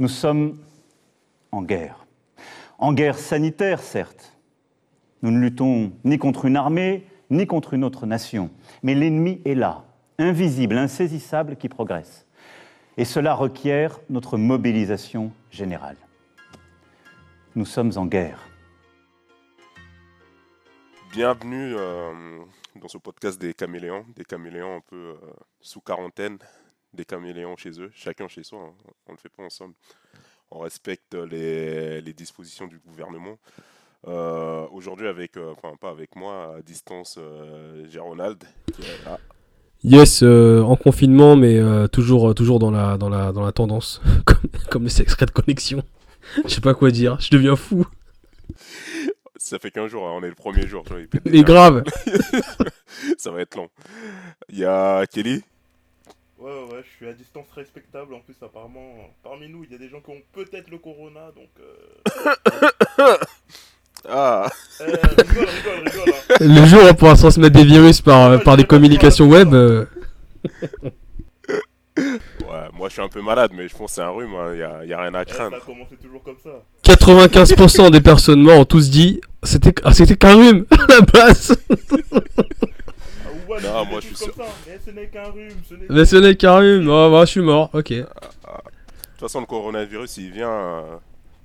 Nous sommes en guerre. En guerre sanitaire, certes. Nous ne luttons ni contre une armée, ni contre une autre nation. Mais l'ennemi est là, invisible, insaisissable, qui progresse. Et cela requiert notre mobilisation générale. Nous sommes en guerre. Bienvenue euh, dans ce podcast des caméléons, des caméléons un peu euh, sous quarantaine, des caméléons chez eux, chacun chez soi, hein. on ne le fait pas ensemble. On respecte les, les dispositions du gouvernement. Euh, Aujourd'hui, avec, euh, enfin pas avec moi, à distance, euh, j'ai Ronald qui est là. Yes, euh, en confinement, mais toujours, toujours dans, la, dans, la, dans la tendance, comme, comme les extraits de connexion. Je sais pas quoi dire, je deviens fou. Ça fait 15 jours, hein, on est le premier jour. vois, il Mais grave Ça va être long. Il y a Kelly. Ouais, ouais, ouais, je suis à distance respectable. En plus, apparemment, parmi nous, il y a des gens qui ont peut-être le corona, donc. Euh... Ah, eh, rigole, rigole, rigole. Hein. Le jour où on pourra transmettre des virus par, euh, par des communications web, euh, ouais, moi je suis un peu malade, mais je pense que c'est un rhume, il n'y a, y a rien à Eh, ça craindre. a commencé toujours comme ça. 95% des personnes mortes ont tous dit c'était ah, c'était qu'un rhume à la base. Ah, Non, mais moi, je suis ça. Mais ce n'est qu'un rhume, ce n'est Mais ce n'est qu'un rhume, oh, bah, je suis mort, ok. De toute façon, le coronavirus, il vient. euh,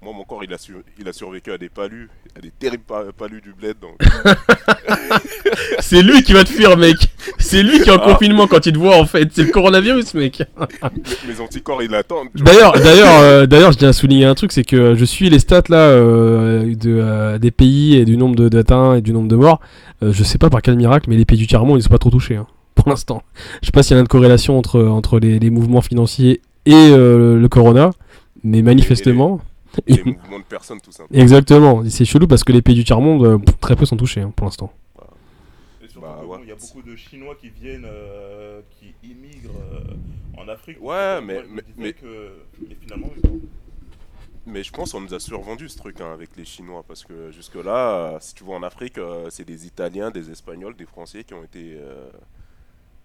Moi, mon corps, il a, su- il a survécu à des palus, à des terribles pa- palus du bled. Donc... C'est lui qui va te fuir, mec. C'est lui qui est en Ah. confinement quand il te voit en fait. C'est le coronavirus, mec. mes, anticorps, ils l'attendent. tu vois. D'ailleurs, d'ailleurs, euh, d'ailleurs, je tiens à souligner un truc, c'est que je suis les stats là euh, de, euh, des pays et du nombre de d'atteints et du nombre de morts. Euh, je sais pas par quel miracle, mais les pays du tiers monde ils sont pas trop touchés hein, pour l'instant. Je sais pas s'il y a une corrélation entre entre les, les mouvements financiers et euh, le corona, mais manifestement, Et les mouvements de personnes, tout ça. exactement. C'est chelou parce que les pays du tiers monde euh, très peu sont touchés hein, pour l'instant. Et surtout, Bah, ouais. il y a beaucoup de Chinois qui viennent, euh, qui immigrent euh, en Afrique. Ouais, mais- mais- Que... Et finalement, oui. Mais je pense qu'on nous a survendu ce truc hein, avec les Chinois. Parce que jusque-là, euh, si tu vois en Afrique, euh, c'est des Italiens, des Espagnols, des Français qui ont été. euh,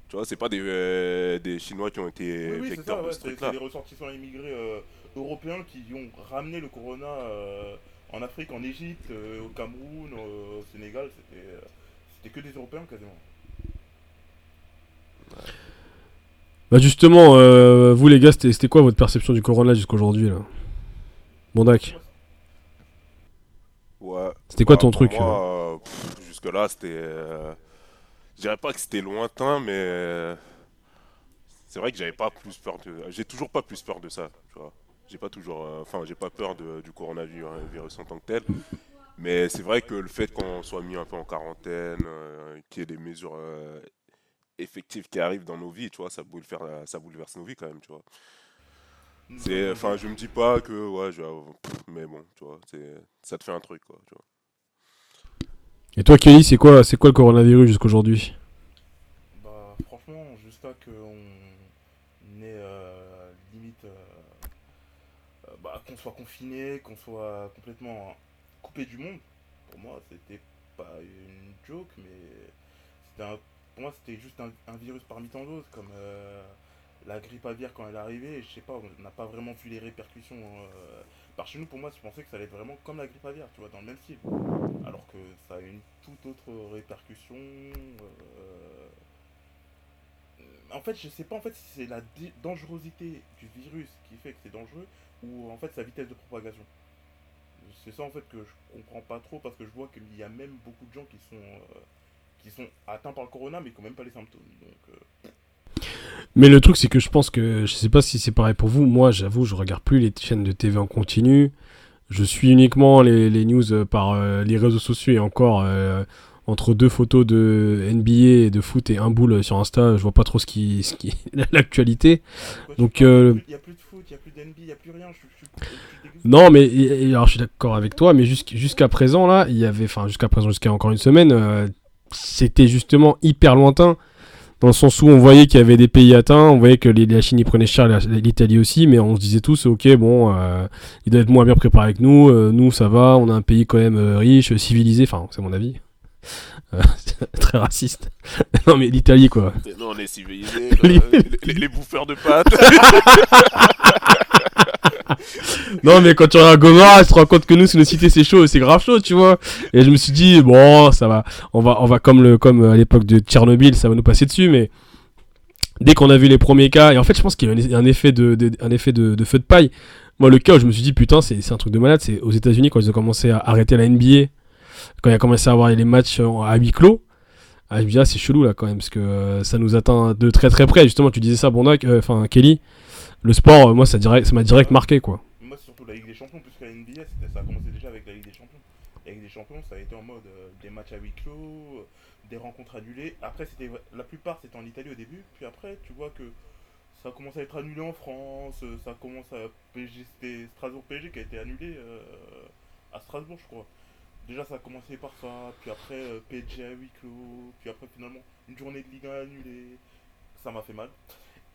Tu vois, c'est pas des, euh, des Chinois qui ont été Oui, oui, c'est vecteurs ça, de ouais, ce c'est c'est truc-là. les ressortissants immigrés euh, européens qui ont ramené le corona euh, en Afrique, en Égypte, euh, au Cameroun, euh, au Sénégal, c'était euh, c'était que des Européens quasiment. Bah justement, euh, vous les gars, c'était c'était quoi votre perception du corona jusqu'aujourd'hui là? Bondac, Ouais. c'était quoi Bah, ton truc moi, euh, pff, Jusque-là, c'était. euh, Je dirais pas que c'était lointain, mais. euh, C'est vrai que j'avais pas plus peur de. J'ai toujours pas plus peur de ça, tu vois. J'ai pas toujours. euh, Enfin, j'ai pas peur de- du coronavirus hein, virus en tant que tel. Mais c'est vrai que le fait qu'on soit mis un peu en quarantaine, euh, qu'il y ait des mesures euh, effectives qui arrivent dans nos vies, tu vois, ça bouleverse, ça bouleverse nos vies quand même, tu vois. C'est, enfin, je me dis pas que, ouais, je vais avoir- pff, mais bon, tu vois, c'est, ça te fait un truc, quoi, tu vois. Et toi Kelly, c'est quoi, c'est quoi le coronavirus jusqu'aujourd'hui? Bah, franchement, jusqu'à qu'on ait euh, limite. euh, euh, bah, qu'on soit confiné, qu'on soit complètement coupé du monde, pour moi, c'était pas une joke, mais c'était un- pour moi, c'était juste un, un virus parmi tant d'autres, comme euh, la grippe aviaire quand elle est arrivée. Je sais pas, on n'a pas vraiment vu les répercussions. euh, par chez nous, pour moi, je pensais que ça allait être vraiment comme la grippe aviaire, tu vois, dans le même style. Alors que ça a une toute autre répercussion. euh, En fait, je sais pas en fait si c'est la dangerosité du virus qui fait que c'est dangereux ou en fait sa vitesse de propagation. C'est ça en fait que je comprends pas trop parce que je vois qu'il y a même beaucoup de gens qui sont euh, qui sont atteints par le corona mais qui ont même pas les symptômes. Donc Mais le truc, c'est que je pense que, je sais pas si c'est pareil pour vous, moi j'avoue, je regarde plus les chaînes de TV en continu. Je suis uniquement les, les news euh, par euh, les réseaux sociaux et encore euh, entre deux photos de NBA et de foot et un boule sur Insta, je vois pas trop ce qui, ce qui l'actualité. Donc, euh, il y a plus de foot, il y a plus d'NB, il y a plus rien. Je, je, je. Non, mais alors je suis d'accord avec toi, mais jusqu'- jusqu'à présent là, il y avait, enfin jusqu'à présent, jusqu'à encore une semaine, euh, c'était justement hyper lointain, dans le sens où on voyait qu'il y avait des pays atteints, on voyait que les- la Chine y prenait cher, l'Italie aussi, mais on se disait tous, ok, bon, euh, ils doivent être moins bien préparés que nous, euh, nous ça va, on a un pays quand même euh, riche, civilisé, enfin c'est mon avis, très raciste. non mais l'Italie quoi. Nous, on est civilisés, Les- les, les- les bouffeurs de pâtes. non, mais quand tu regardes Gomorrah, tu te rends compte que nous, c'est une cité, c'est chaud, c'est grave chaud, tu vois. Et je me suis dit, bon, ça va, on va, on va comme le, comme à l'époque de Tchernobyl, ça va nous passer dessus, mais dès qu'on a vu les premiers cas, et en fait, je pense qu'il y a un effet de, de- un effet de, de feu de paille. Moi, le cas où je me suis dit, putain, c'est c'est un truc de malade, c'est aux États-Unis quand ils ont commencé à arrêter la NBA, quand il a commencé à avoir les matchs en- à huis clos. Je me dis, ah, c'est chelou là quand même, parce que euh, ça nous atteint de très très près. Justement, tu disais ça, Bondac, euh, enfin, Kelly, le sport, euh, moi, ça direct- ça m'a direct marqué, quoi. Moi, surtout la Ligue des Champions, puisque la NBA, ça a commencé déjà avec la Ligue des Champions. La Ligue des Champions, ça a été en mode euh, des matchs à huis clos, euh, des rencontres annulées. Après, c'était la plupart, c'était en Italie au début. Puis après, tu vois que ça a commencé à être annulé en France. euh, Ça commence à. C'était Strasbourg-PSG qui a été annulé euh, à Strasbourg, je crois. Déjà, ça a commencé par ça. Puis après, euh, PSG à huis clos. Puis après, finalement, une journée de Ligue 1 annulée. Ça m'a fait mal.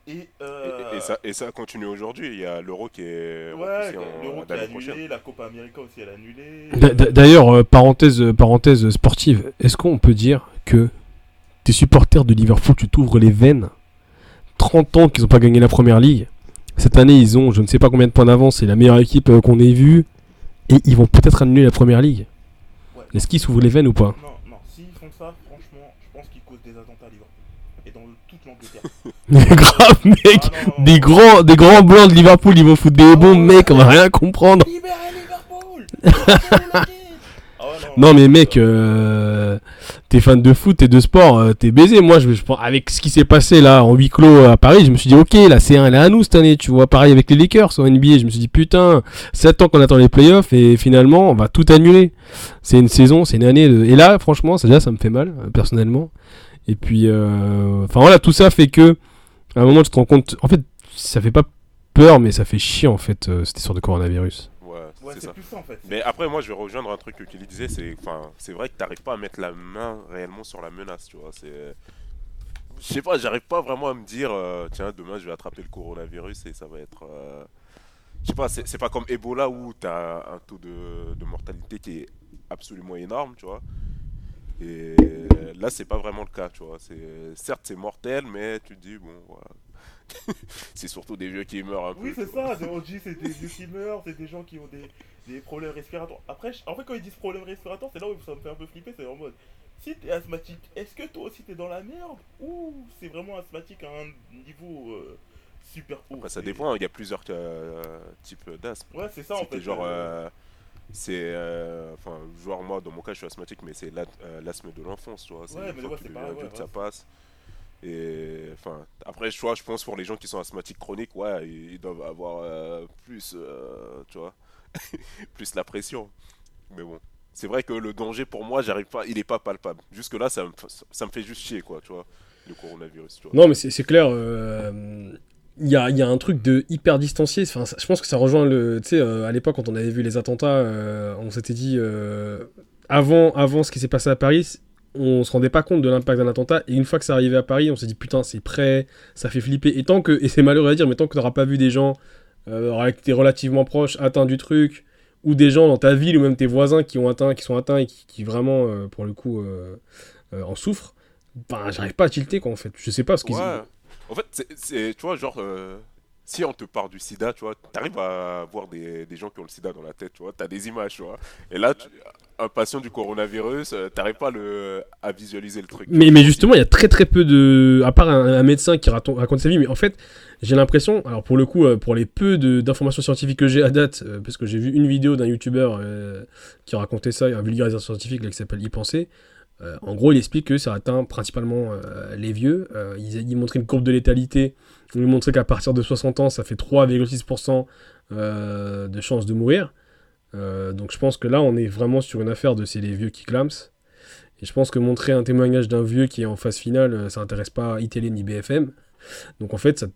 Et, euh, et ça, et ça continue aujourd'hui. Il y a l'euro qui est Ouais, l'Euro qui est annulé, prochaine. la Copa América aussi elle est annulée. D'a- d'a- D'ailleurs, euh, parenthèse, euh, parenthèse sportive, est-ce qu'on peut dire que tes supporters de Liverpool, tu t'ouvres les veines 30 ans qu'ils n'ont pas gagné la première ligue. Cette année, ils ont je ne sais pas combien de points d'avance, c'est la meilleure équipe euh, qu'on ait vue. Et ils vont peut-être annuler la première ligue? Est-ce qu'ils s'ouvrent les veines ou pas Non, non, s'ils font ça, franchement, je pense qu'ils causent des attentats à Liverpool. Et dans toute l'Angleterre. Mais grave, mec Ah, non, non, Des grands, des grands blancs de Liverpool, ils vont foutre des bombes, mec, on va rien comprendre. Libérez Liverpool Libérez la Ligue Ah ouais, Non mais mec, euh, t'es fan de foot et de sport, euh, t'es baisé. Moi, je, avec ce qui s'est passé là en huis clos à Paris, je me suis dit ok, la C1 elle est à nous cette année, tu vois. Pareil avec les Lakers en NBA, je me suis dit putain, 7 ans qu'on attend les playoffs et finalement on va tout annuler. C'est une saison, c'est une année de... Et là, franchement, ça déjà ça me fait mal euh, personnellement. Et puis, euh, enfin voilà, tout ça fait que à un moment tu te rends compte, en fait, ça fait pas peur, mais ça fait chier en fait cette histoire de coronavirus. Ouais, Ouais, c'est c'est ça. plus ça en fait. Mais après, moi, je vais rejoindre un truc que Kelly disait, c'est, c'est vrai que t'arrives pas à mettre la main réellement sur la menace, tu vois. C'est, je sais pas, j'arrive pas vraiment à me dire, euh, tiens, demain, je vais attraper le coronavirus et ça va être, euh, je sais pas, c'est, c'est pas comme Ebola où t'as un taux de, de mortalité qui est absolument énorme, tu vois. Et là, c'est pas vraiment le cas, tu vois. C'est, certes, c'est mortel, mais tu te dis, bon, voilà. c'est surtout des vieux qui meurent un peu. Oui, c'est ça, des OG, c'est des vieux qui meurent, c'est des gens qui ont des, des problèmes respiratoires. Après, en fait, quand ils disent problèmes respiratoires, c'est là où ça me fait un peu flipper, c'est en mode, si t'es asthmatique, est-ce que toi aussi t'es dans la merde Ou c'est vraiment asthmatique à un niveau euh, super haut? Après, ça dépend, il y a plusieurs euh, types d'asthme. Ouais, c'est ça en Si fait. genre, euh, c'est, enfin, genre moi, dans mon cas, je suis asthmatique, mais c'est l'as- l'asthme de l'enfance, tu vois. Ouais, mais ouais, c'est pareil, ouais, ça passe. Enfin, après, je vois, je pense pour les gens qui sont asthmatiques chroniques, ouais, ils, doivent avoir euh, plus, euh, tu vois, plus la pression. Mais bon, c'est vrai que le danger pour moi, j'arrive pas, il est pas palpable. Jusque là, ça me, ça me fait juste chier, quoi, tu vois, le coronavirus. Non, mais c'est clair. euh, Il y, a, y a un truc de hyper distancié. Enfin, je pense que ça rejoint le. Tu sais, à l'époque, quand on avait vu les attentats, on s'était dit. avant, avant ce qui s'est passé à Paris, on se rendait pas compte de l'impact d'un attentat. Et une fois que ça arrivait à Paris, on s'est dit putain, c'est prêt, ça fait flipper. Et tant que. Et c'est malheureux à dire, mais tant que tu n'auras pas vu des gens euh, avec tes relativement proches atteints du truc, ou des gens dans ta ville, ou même tes voisins qui, ont atteint, qui sont atteints et qui, qui vraiment, euh, pour le coup, euh, euh, en souffrent, ben, j'arrive pas à tilter, quoi, en fait. Je sais pas ce qu'ils. Ouais. En fait, c'est- tu vois, genre, si on te parle du sida, tu vois, t'arrives à voir des, des gens qui ont le sida dans la tête, tu vois, t'as des images, tu vois. Et là, tu- un patient du coronavirus, euh, t'arrives pas à, le, à visualiser le truc. tu Mais, justement, il y a très très peu de. À part un, un médecin qui raconte, raconte sa vie, mais en fait, j'ai l'impression, alors pour le coup, euh, pour les peu d'informations scientifiques que j'ai à date, euh, parce que j'ai vu une vidéo d'un youtubeur euh, qui racontait ça, un vulgarisateur scientifique là, qui s'appelle Y Penser. Euh, en gros, il explique que ça atteint principalement euh, les vieux. Il, il montrait une courbe de létalité. Il montrait qu'à partir de 60 ans, ça fait 3,6% euh, de chances de mourir. Euh, donc je pense que là, on est vraiment sur une affaire de c'est les vieux qui clament. Et je pense que montrer un témoignage d'un vieux qui est en phase finale, euh, ça intéresse pas ITL ni BFM. Donc en fait, ça,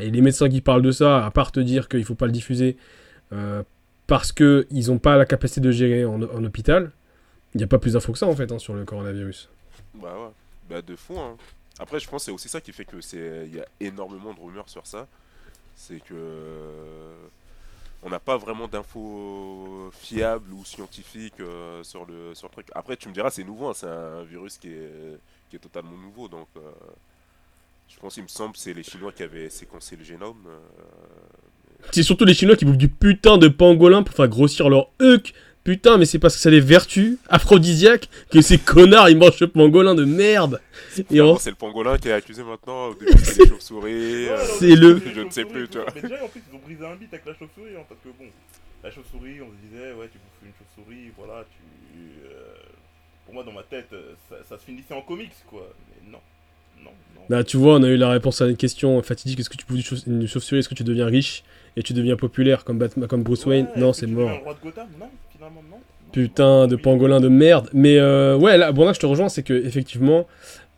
et les médecins qui parlent de ça, à part te dire qu'il faut pas le diffuser euh, parce qu'ils n'ont pas la capacité de gérer en, hôpital, il n'y a pas plus d'infos que ça en fait hein, sur le coronavirus. Bah ouais, bah de fou, hein. Après, je pense que c'est aussi ça qui fait que c'est, il y a énormément de rumeurs sur ça. C'est que on n'a pas vraiment d'infos fiables ou scientifiques euh, sur le sur le truc. Après, tu me diras, c'est nouveau, hein, c'est un virus qui est qui est totalement nouveau, donc euh, je pense, il me semble, c'est les Chinois qui avaient séquencé le génome. euh, C'est surtout les Chinois qui bouffent du putain de pangolin pour faire grossir leur œuf. Putain, mais c'est parce que ça a des vertus aphrodisiaques que ces connards ils mangent ce pangolin de merde. Et C'est le pangolin qui est accusé maintenant. Au début, les chauves-souris. Euh, C'est le- Je ne sais plus, tu vois. Mais déjà, en plus, ils ont brisé un bit avec la chauve-souris, hein, parce que bon, la chauve-souris, on se disait, ouais, tu bouffes une chauve-souris, voilà, tu. euh, Pour moi, dans ma tête, euh, ça, ça se finissait en comics, quoi. Non. Bah, tu vois, on a eu la réponse à une question fatidique est-ce que tu bouffes une chauve- une chauve-souris? Est-ce que tu deviens riche et tu deviens populaire comme, Batman, comme Bruce Wayne? Non, c'est mort. le roi de Gotham? Non, finalement, non. Non, Putain de pangolin de merde. Mais euh, ouais, là, bon là je te rejoins, c'est que effectivement,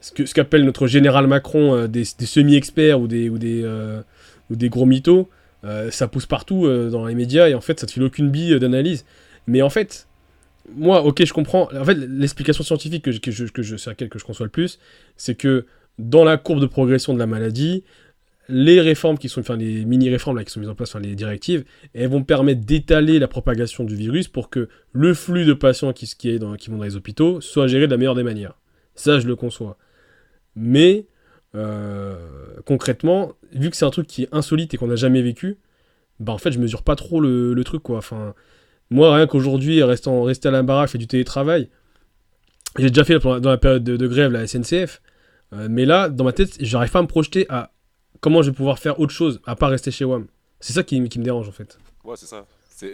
ce que ce qu'appelle notre général Macron euh, des, des semi-experts ou des ou des euh, ou des gros mythos, ça pousse partout dans les médias et en fait ça te file aucune bille d'analyse. Mais en fait, moi, ok, je comprends. En fait, l'explication scientifique que je, que je, que je, sur laquelle que je conçois le plus, c'est que dans la courbe de progression de la maladie, les réformes qui sont, les mini-réformes là qui sont mises en place, enfin les directives, elles vont permettre d'étaler la propagation du virus pour que le flux de patients qui, est dans, qui vont dans les hôpitaux soit géré de la meilleure des manières. Ça, je le conçois. Mais euh, concrètement, vu que c'est un truc qui est insolite et qu'on n'a jamais vécu, bah en fait, je mesure pas trop le, truc quoi. Enfin, moi, rien qu'aujourd'hui, restant rester à la baraque, faire du télétravail, j'ai déjà fait dans la période de, de grève la SNCF. Euh, mais là, dans ma tête, j'arrive pas à me projeter à comment je vais pouvoir faire autre chose à part rester chez WAM. C'est ça qui, qui me dérange en fait. Ouais, c'est ça.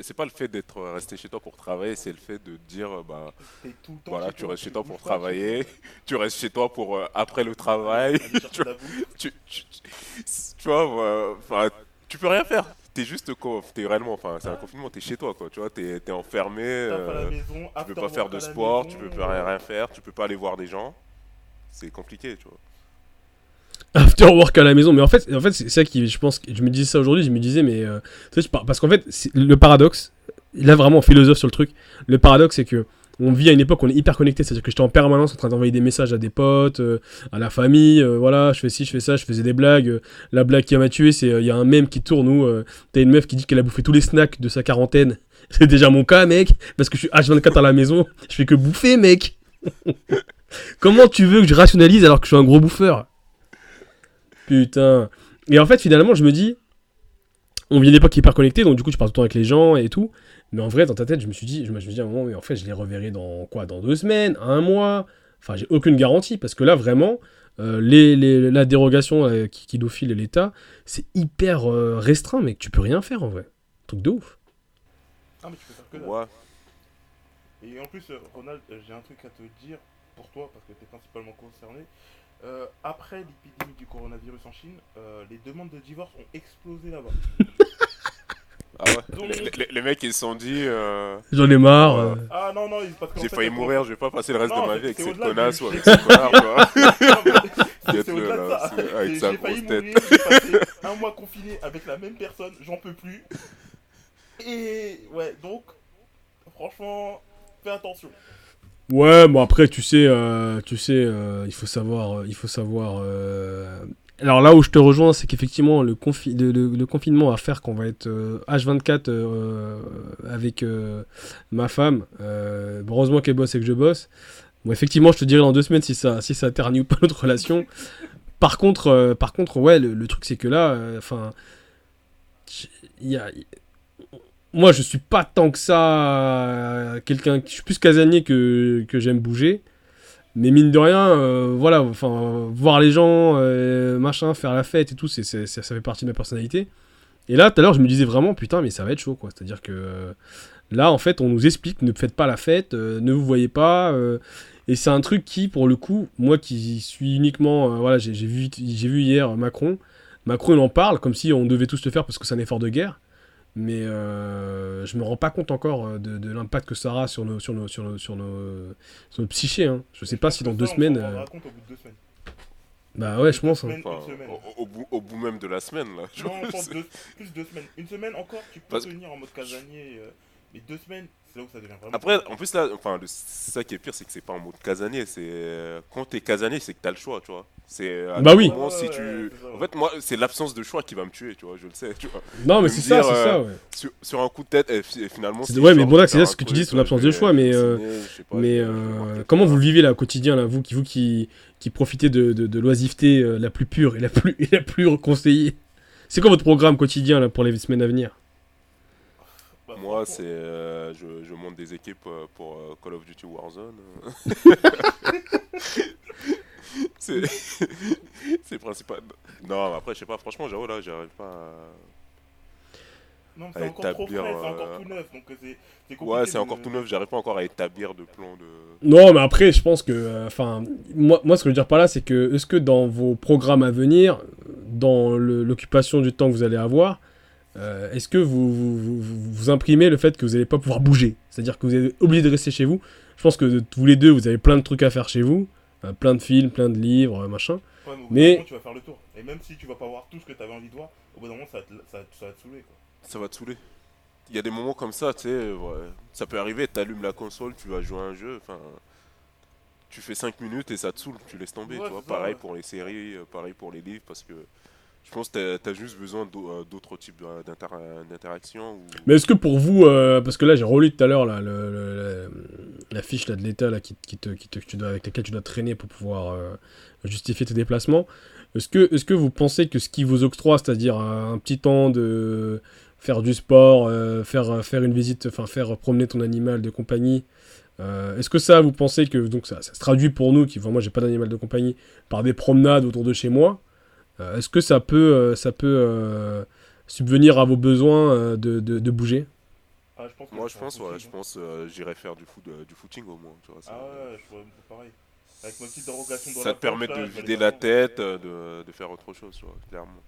C'est pas le fait d'être euh, resté chez toi pour travailler, c'est le fait de dire, euh, bah, T'es tout le temps voilà, tu restes chez toi pour pas, travailler, tu restes chez toi pour euh, après le travail, tu, tu, tu- tu vois, enfin, tu peux rien faire. T'es juste, co- t'es réellement, enfin, c'est un confinement, t'es chez toi, quoi, tu vois, t'es es enfermé, euh, maison, tu after peux pas faire de sport, maison, tu peux pas rien, rien faire, tu peux pas aller voir des gens. C'est compliqué, tu vois. After work à la maison. Mais en fait, en fait c'est ça qui, je pense, je me disais ça aujourd'hui, je me disais, mais. euh, parce qu'en fait, le paradoxe, là vraiment, philosophe sur le truc. Le paradoxe, c'est que. On vit à une époque où on est hyper connecté, c'est-à-dire que j'étais en permanence en train d'envoyer des messages à des potes, euh, à la famille, euh, voilà, je fais ci, je fais ça, je faisais des blagues. la blague qui m'a tué, c'est il y a un mème qui tourne où t'as une meuf qui dit qu'elle a bouffé tous les snacks de sa quarantaine. C'est déjà mon cas, mec, parce que je suis H24 à la maison, je fais que bouffer, mec. Comment tu veux que je rationalise alors que je suis un gros bouffeur? Putain. Et en fait, finalement, je me dis, on vit une époque hyper connectée, donc du coup, tu parles tout le temps avec les gens et tout. Mais en vrai, dans ta tête, je me suis dit, je me suis dit à un moment, mais en fait, je les reverrai dans quoi? Dans deux semaines, un mois? Enfin, j'ai aucune garantie parce que là, vraiment, euh, les, les- la dérogation euh, qui, qui nous file l'État, c'est hyper euh, restreint, mec. Tu peux rien faire en vrai. Truc de ouf. Ah, mais tu peux faire que. Ouais. Et en plus, Ronald, j'ai un truc à te dire pour toi, parce que tu es principalement concerné. Euh, après l'épidémie du coronavirus en Chine, euh, les demandes de divorce ont explosé là-bas. Ah ouais. Donc- les, les- les mecs, ils se sont dit, euh, J'en ai marre. Euh. Ah non, non, j'ai failli mourir, je vais pas passer le reste Non, de ma vie avec cette connasse ou avec ce connard. C'est au-delà de ça. avec sa J'ai failli grosse tête. mourir, j'ai passé un mois confiné avec la même personne, j'en peux plus. Et ouais, donc, franchement, fais attention. Ouais, bon après tu sais, euh, tu sais, euh, il faut savoir, euh, il faut savoir. euh, Alors là où je te rejoins, c'est qu'effectivement le, confi- le, confinement va faire qu'on va être euh, H24 euh, avec ma femme. Heureusement qu'elle bosse et que je bosse. Bon, effectivement, je te dirai dans deux semaines si ça, si ça ternit ou pas notre relation. Par contre, par contre, ouais, le, le truc c'est que là, enfin, il y a, moi, je suis pas tant que ça euh, quelqu'un. Je suis plus casanier que, que j'aime bouger. Mais mine de rien, euh, voilà, enfin, voir les gens, euh, machin, faire la fête et tout, ça, fait partie de ma personnalité. Et là, tout à l'heure, je me disais vraiment, putain, mais ça va être chaud, quoi. C'est-à-dire que là, en fait, on nous explique, ne faites pas la fête, ne vous voyez pas. et c'est un truc qui, pour le coup, moi qui suis uniquement, voilà, j'ai vu, j'ai vu hier Macron. Macron, il en parle comme si on devait tous le faire parce que c'est un effort de guerre mais euh, je me rends pas compte encore euh, de, de l'impact que ça aura sur nos, sur nos, sur nos, sur nos, sur notre psyché. Hein. Je sais pas si dans deux semaines. euh, compte au bout de deux semaines. Bah ouais, je pense. hein. Enfin, au, au bout, au bout même de la semaine, là. Non, pense deux, plus deux semaines. Une semaine encore, tu peux Parce- tenir en mode casanier. euh, mais deux semaines, c'est là où ça devient vraiment. Après, en plus, là, enfin, le- ça qui est pire, c'est que c'est pas en mode casanier. C'est euh, quand t'es casanier, c'est que t'as le choix, tu vois. C'est à Bah oui. moment, si Ouais, tu. ouais, c'est ça, En fait, moi, c'est l'absence de choix qui va me tuer, tu vois. Je le sais, tu vois. Non, mais c'est ça, c'est ça, euh, ouais. Sur, sur un coup de tête, et, fi- et finalement. C'est- ouais, mais bon, là, c'est ce que tu dis, c'est ton euh, absence je de choix, mais, euh, pas, Mais euh, comment vous le vivez là au quotidien, là, vous qui, vous qui, qui profitez de, de, de l'oisiveté euh, la plus pure et la plus, et la plus conseillée C'est quoi votre programme quotidien là, pour les semaines à venir? Moi, c'est. euh, je, je monte des équipes euh, pour euh, Call of Duty Warzone. c'est. c'est principal. Non, mais après, je sais pas, franchement, j'avoue, là, j'arrive pas à. Non, c'est encore trop frais, c'est encore tout neuf, donc c'est c'est compliqué. Ouais, c'est de- encore tout neuf, j'arrive pas encore à établir de plan de. Non, mais après, je pense que, euh, enfin, moi, moi, ce que je veux dire par là, c'est que, est-ce que dans vos programmes à venir, dans le- l'occupation du temps que vous allez avoir, euh, est-ce que vous vous, vous- vous- vous imprimez le fait que vous n'allez pas pouvoir bouger? C'est-à-dire que vous êtes obligé de rester chez vous. Je pense que tous les deux, vous avez plein de trucs à faire chez vous, euh, plein de films, plein de livres, euh, machin. Ouais, mais au bout Mais- d'un moment, tu vas faire le tour. Et même si tu vas pas voir tout ce que tu avais envie de voir, au bout d'un moment, ça va te, ça, ça va te saouler. Quoi. Ça va te saouler. Il y a des moments comme ça, tu sais, ouais, ça peut arriver, t'allumes la console, tu vas jouer à un jeu, enfin. Tu fais 5 minutes et ça te saoule, tu laisses tomber, Ouais, tu vois. ça, pareil ouais. pour les séries, pareil pour les livres, parce que je pense que t'as as juste besoin euh, d'autres types d'inter- d'interactions. ou- Mais est-ce que pour vous, euh, parce que là j'ai relu tout à l'heure la fiche là, de l'État qui, tu dois, avec laquelle tu dois traîner pour pouvoir euh, justifier tes déplacements, est-ce que, vous pensez que ce qui vous octroie, c'est-à-dire un, petit temps de faire du sport, faire, faire une visite, enfin faire promener ton animal de compagnie, est-ce que ça, vous pensez que donc ça, se traduit pour nous, qui, enfin, moi j'ai pas d'animal de compagnie, par des promenades autour de chez moi Est-ce que ça peut, euh, ça peut euh, subvenir à vos besoins euh, de, de, de bouger? Ah, je pense Moi, je pense, ouais, je pense, euh, j'irai faire du, foot, euh, du footing au moins, tu vois. ça- Ah ouais, je vois pareil. Avec ma petite dérogation dans ça la te permet de vider la tête, euh, de, de faire autre chose, tu vois, clairement.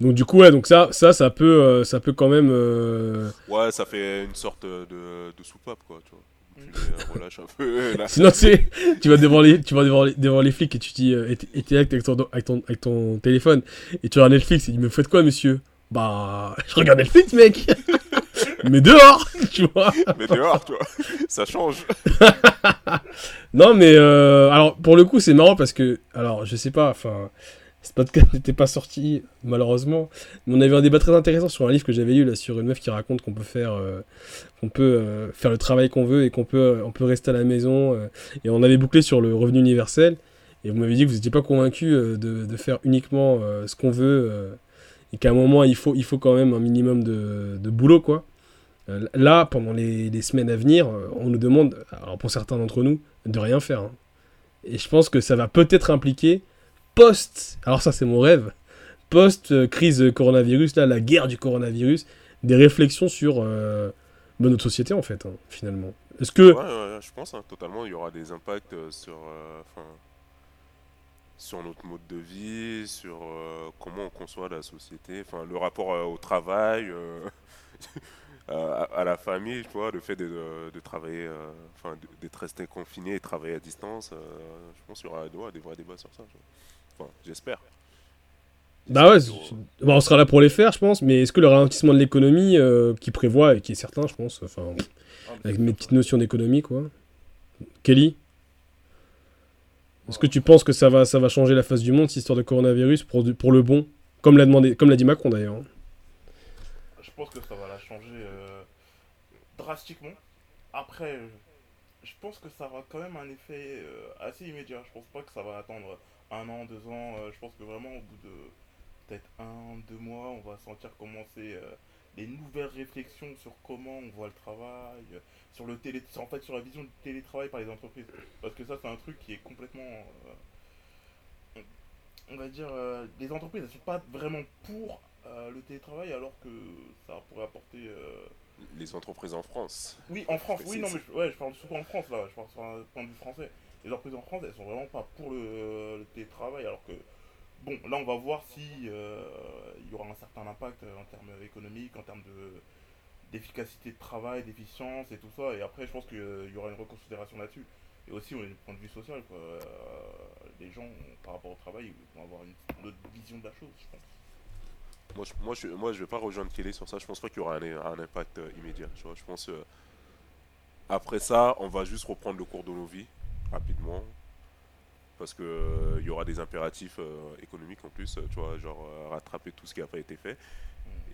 Donc du coup, ouais, donc ça, ça, ça peut, euh, ça peut quand même. euh, Ouais, ça fait une sorte de, de soupape, quoi, tu vois. Tu les euh, relâches un peu. là. Sinon, tu sais, tu vas devant les, tu vas devant les, devant les flics et tu dis, euh, et t'es- là avec ton, avec ton, avec ton téléphone et tu regardes Netflix et tu me faites quoi, monsieur? Bah, je regarde Netflix, mec. Mais dehors, tu vois. Mais dehors, tu vois, ça change. Non, mais euh, alors pour le coup, c'est marrant parce que, alors, je sais pas, enfin, ce podcast n'était pas sorti malheureusement, mais on avait un débat très intéressant sur un livre que j'avais lu là sur une meuf qui raconte qu'on peut faire, euh, qu'on peut euh, faire le travail qu'on veut et qu'on peut, euh, on peut rester à la maison. et on avait bouclé sur le revenu universel. Et vous m'avez dit que vous n'étiez pas convaincu de, de faire uniquement ce qu'on veut et qu'à un moment il faut, il faut quand même un minimum de, de boulot quoi. Là, pendant les, les semaines à venir, on nous demande, alors pour certains d'entre nous, de rien faire. hein. Et je pense que ça va peut-être impliquer post, alors ça c'est mon rêve, post-crise coronavirus, là, la guerre du coronavirus, des réflexions sur euh, bah, notre société en fait, hein, finalement. Est-ce que... Ouais, je pense, hein, totalement, il y aura des impacts euh, sur, euh, sur notre mode de vie, sur euh, comment on conçoit la société, le rapport euh, au travail, euh, à, la famille, tu vois, le fait de, de travailler, euh, d'être resté confiné et travailler à distance, euh, je pense qu'il y aura des vrais débats sur ça. Enfin, j'espère. Bah ouais, bah, on sera là pour les faire, je pense, mais est-ce que le ralentissement de l'économie, euh, qui prévoit, et qui est certain, je pense, enfin, Ah, avec mes petites notions d'économie, quoi. Kelly? Est-ce que tu penses que ça va, ça va changer la face du monde, cette histoire de coronavirus, pour, pour le bon? Comme l'a demandé, comme l'a dit Macron d'ailleurs. Je pense que ça va la changer euh, drastiquement. Après, je pense que ça aura quand même un effet euh, assez immédiat. Je pense pas que ça va attendre un an, deux ans. Euh, je pense que vraiment au bout de peut-être un, deux mois, on va sentir commencer euh, des nouvelles réflexions sur comment on voit le travail, euh, sur le télé, en fait sur la vision du télétravail par les entreprises. Parce que ça, c'est un truc qui est complètement on va dire, les entreprises elles sont pas vraiment pour le télétravail alors que ça pourrait apporter. Les entreprises en France. Oui, en France, oui, non, mais je, ouais, je parle surtout en France là, je parle sur un point de vue français. Les entreprises en France elles sont vraiment pas pour le, télétravail alors que. Bon, là on va voir si euh, il y aura un certain impact euh, en termes économiques, en termes de d'efficacité de travail, d'efficience et tout ça. Et après, je pense qu'il y aura une reconsidération là-dessus. Et aussi, au point de vue social. Euh, les gens, par rapport au travail, vont avoir une, autre vision de la chose, je pense. Moi, je, moi, je, je vais pas rejoindre Kelly sur ça. Je pense pas qu'il y aura un, impact euh, immédiat. Vois. Je pense euh, après ça, on va juste reprendre le cours de nos vies rapidement. Parce que euh, y aura des impératifs euh, économiques en plus, euh, tu vois, genre rattraper tout ce qui n'a pas été fait.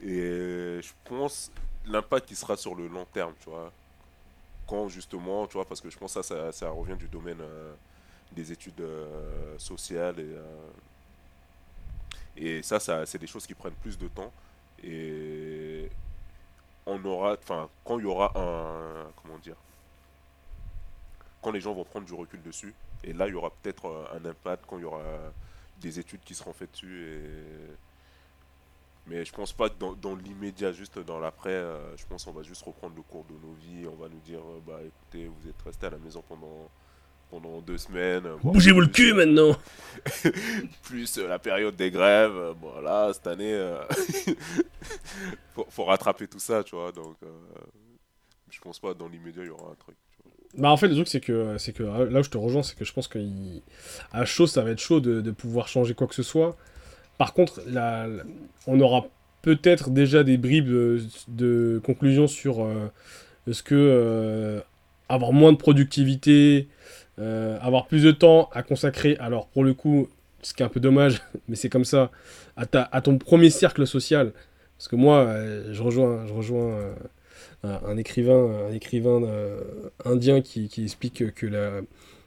Et euh, je pense l'impact qui sera sur le long terme, tu vois. Quand justement, tu vois, parce que je pense que ça, ça, ça revient du domaine euh, des études sociales et, Et ça, ça c'est des choses qui prennent plus de temps. Et on aura, enfin, quand il y aura un, comment dire, quand les gens vont prendre du recul dessus, et là, il y aura peut-être un impact quand il y aura des études qui seront faites dessus. Et... Mais je pense pas que dans, dans l'immédiat, juste dans l'après, euh, je pense qu'on va juste reprendre le cours de nos vies. On va nous dire, euh, bah écoutez, vous êtes resté à la maison pendant, pendant deux semaines. Bougez-vous le cul maintenant Plus euh, la période des grèves. bon, là, cette année, faut, faut, rattraper tout ça, tu vois. Donc, je pense pas dans l'immédiat, il y aura un truc. Bah en fait le truc c'est que c'est que là où je te rejoins c'est que je pense qu'à chaud ça va être chaud de, pouvoir changer quoi que ce soit. Par contre la, on aura peut-être déjà des bribes de, de conclusion sur euh, ce que euh, avoir moins de productivité, euh, avoir plus de temps à consacrer. Alors pour le coup, ce qui est un peu dommage, mais c'est comme ça, à, ta, à ton premier cercle social. Parce que moi, je rejoins, je rejoins un, écrivain, un écrivain euh, indien qui, explique que, la,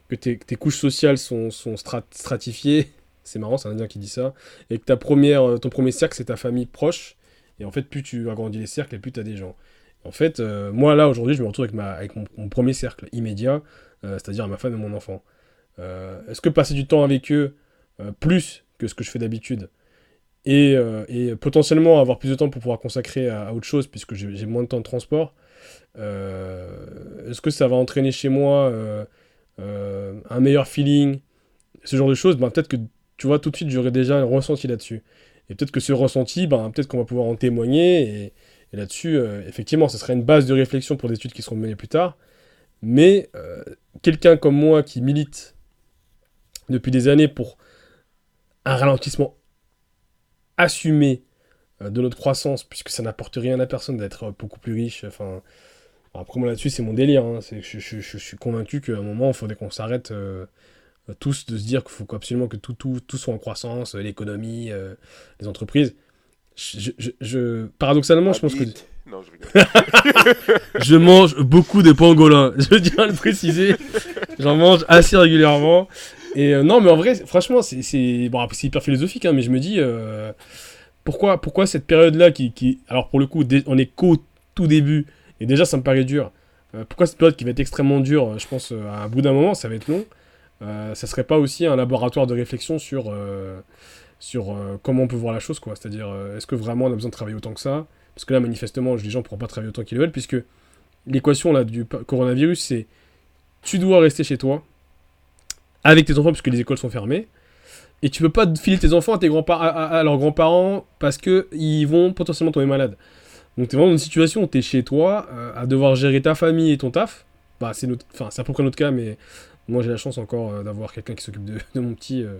que tes, couches sociales sont, sont stratifiées. C'est marrant, c'est un indien qui dit ça. Et que ta première, euh, ton premier cercle, c'est ta famille proche. Et en fait, plus tu agrandis les cercles, et plus tu as des gens. En fait, euh, moi là, aujourd'hui, je me retrouve avec, ma, avec mon, premier cercle immédiat, c'est-à-dire ma femme et mon enfant. Est-ce que passer du temps avec eux, plus que ce que je fais d'habitude, euh, et, potentiellement avoir plus de temps pour pouvoir consacrer à, autre chose puisque j'ai moins de temps de transport. Euh, est-ce que ça va entraîner chez moi euh, un meilleur feeling Ce genre de choses, ben, peut-être que tu vois tout de suite j'aurais déjà un ressenti là-dessus. Et peut-être que ce ressenti, ben, peut-être qu'on va pouvoir en témoigner. Et, et là-dessus, effectivement, ce serait une base de réflexion pour des études qui seront menées plus tard. Mais quelqu'un comme moi qui milite depuis des années pour un ralentissement assumer euh, de notre croissance, puisque ça n'apporte rien à personne d'être beaucoup plus riche. Enfin, après moi là-dessus, c'est mon délire. Hein. Je, je, je, suis convaincu qu'à un moment, il faudrait qu'on s'arrête euh, tous de se dire qu'il faut absolument que tout, tout, tout soit en croissance, l'économie, euh, les entreprises. Je, paradoxalement, je pense que. Non, je rigole. je mange beaucoup de pangolins, je tiens à le préciser. J'en mange assez régulièrement. Et euh, non, mais en vrai, franchement, c'est bon, hyper philosophique, hein, mais je me dis, euh, pourquoi, pourquoi cette période-là qui, Alors, pour le coup, on est qu'au tout début, et déjà, ça me paraît dur. Euh, pourquoi cette période qui va être extrêmement dure, je pense, à un bout d'un moment, ça va être long, ça serait pas aussi un laboratoire de réflexion sur, sur comment on peut voir la chose, quoi. C'est-à-dire, est-ce que vraiment on a besoin de travailler autant que ça? Parce que là, manifestement, les gens ne pourront pas travailler autant qu'ils veulent, puisque l'équation du coronavirus, c'est tu dois rester chez toi, avec tes enfants puisque les écoles sont fermées. Et tu peux pas filer tes enfants à, tes grands à, leurs grands-parents parce qu'ils vont potentiellement tomber malades. Donc tu es vraiment dans une situation où tu es chez toi euh, à devoir gérer ta famille et ton taf. Bah, c'est notre... enfin, à peu près notre cas, mais moi j'ai la chance encore euh, d'avoir quelqu'un qui s'occupe de, mon petit euh,